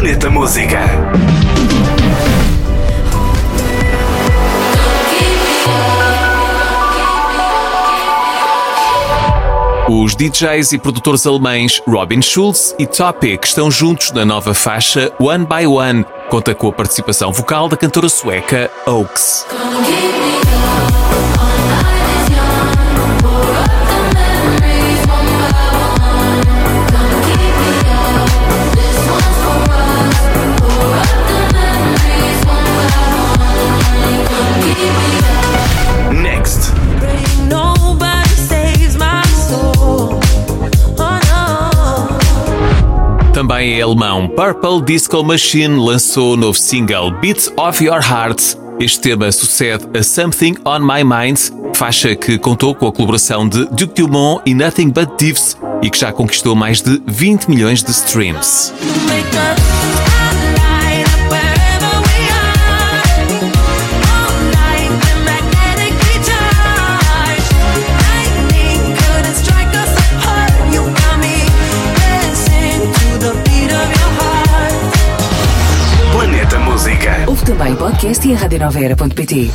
Planeta Música. Os DJs e produtores alemães Robin Schulz e Topic estão juntos na nova faixa One by One. Conta com a participação vocal da cantora sueca Oaks. Também em alemão, Purple Disco Machine lançou o novo single Beats of Your Heart. Este tema sucede a Something on My Mind, faixa que contou com a colaboração de Duke Dumont e Nothing But Thieves e que já conquistou mais de 20 milhões de streams. Também podcast e radionoveira.pt.